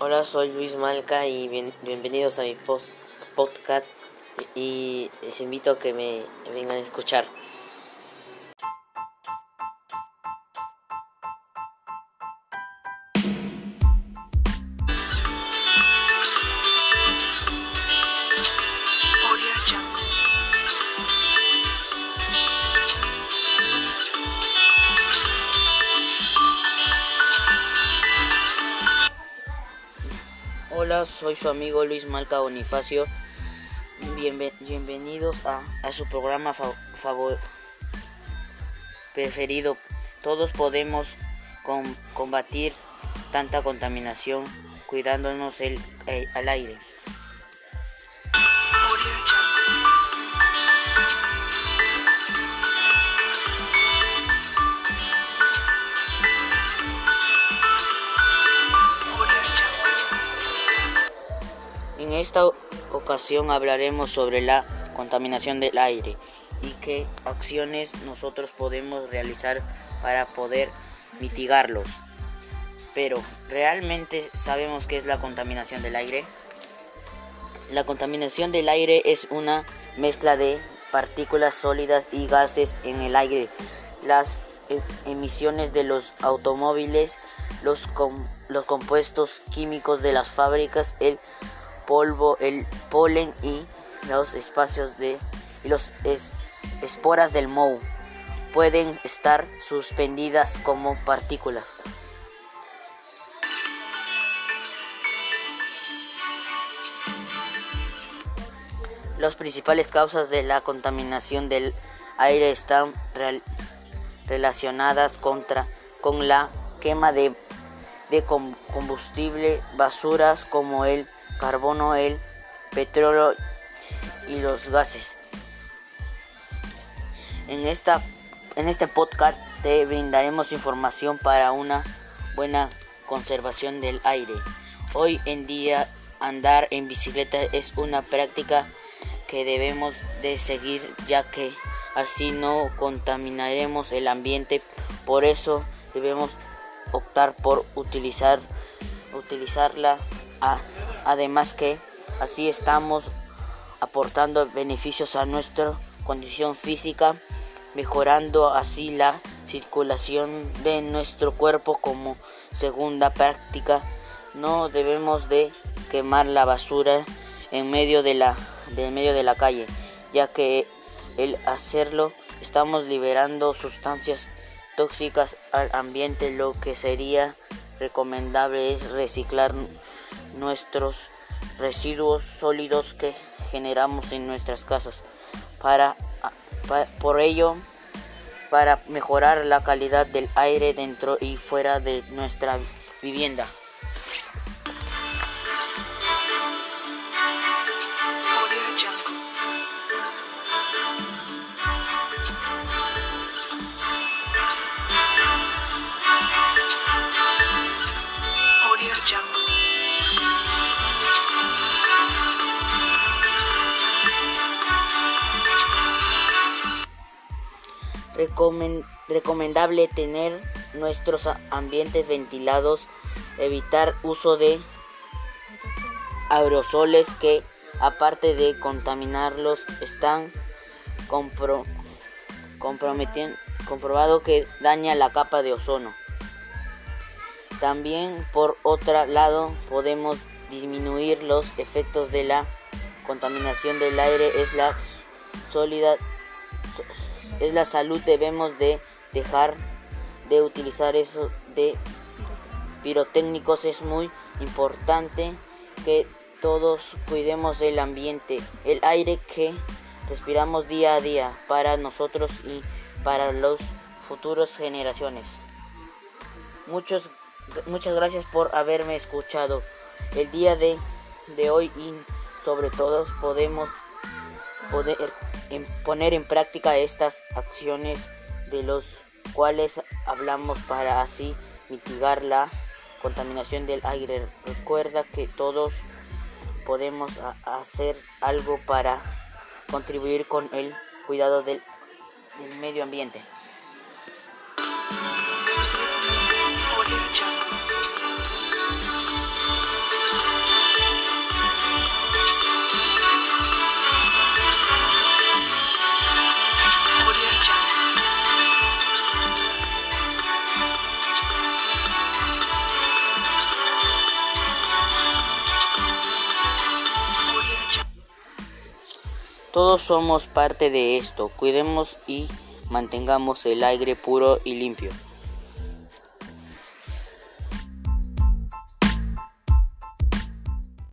Hola, soy Luis Malca y bien- bienvenidos a mi post- podcast y les invito a que me vengan a escuchar. Hola, soy su amigo Luis Malca Bonifacio. Bienve- bienvenidos a, su programa fa- favor- preferido. Todos podemos com- combatir tanta contaminación cuidándonos el, eh, al aire. En esta ocasión hablaremos sobre la contaminación del aire y qué acciones nosotros podemos realizar para poder mitigarlos. Pero, ¿realmente sabemos qué es la contaminación del aire? La contaminación del aire es una mezcla de partículas sólidas y gases en el aire. Las e- emisiones de los automóviles, los, los compuestos químicos de las fábricas, el polvo, el polen y los espacios de y los es- esporas del moho pueden estar suspendidas como partículas. Las principales causas de la contaminación del aire están relacionadas contra, con la quema de, de com- combustible, basuras como el carbono, el petróleo y los gases. En, esta, en este podcast te brindaremos información para una buena conservación del aire. Hoy en día andar en bicicleta es una práctica que debemos de seguir ya que así no contaminaremos el ambiente. Por eso debemos optar por utilizar utilizarla a- además que así estamos aportando beneficios a nuestra condición física, mejorando así la circulación de nuestro cuerpo como segunda práctica. No debemos de quemar la basura en medio de la, de medio de la calle, ya que el hacerlo estamos liberando sustancias tóxicas al ambiente. Lo que sería recomendable es reciclar nuestros residuos sólidos que generamos en nuestras casas. Para, pa- por ello, para mejorar la calidad del aire dentro y fuera de nuestra vivienda. Recomen- recomendable tener nuestros ambientes ventilados, evitar uso de aerosoles que aparte de contaminarlos están compro- comprobado que daña la capa de ozono. También por otro lado podemos disminuir los efectos de la contaminación del aire es la sólida es la salud debemos de dejar de utilizar eso de pirotécnicos. Es muy importante que todos cuidemos el ambiente el aire que respiramos día a día para nosotros y para las futuras generaciones. Muchos, muchas gracias por haberme escuchado. El día de, de hoy y sobre todo podemos poder en- poner en práctica estas acciones de los cuales hablamos para así mitigar la contaminación del aire. Recuerda que todos podemos hacer algo para contribuir con el cuidado del, del medio ambiente. Todos somos parte de esto. Cuidemos y mantengamos el aire puro y limpio.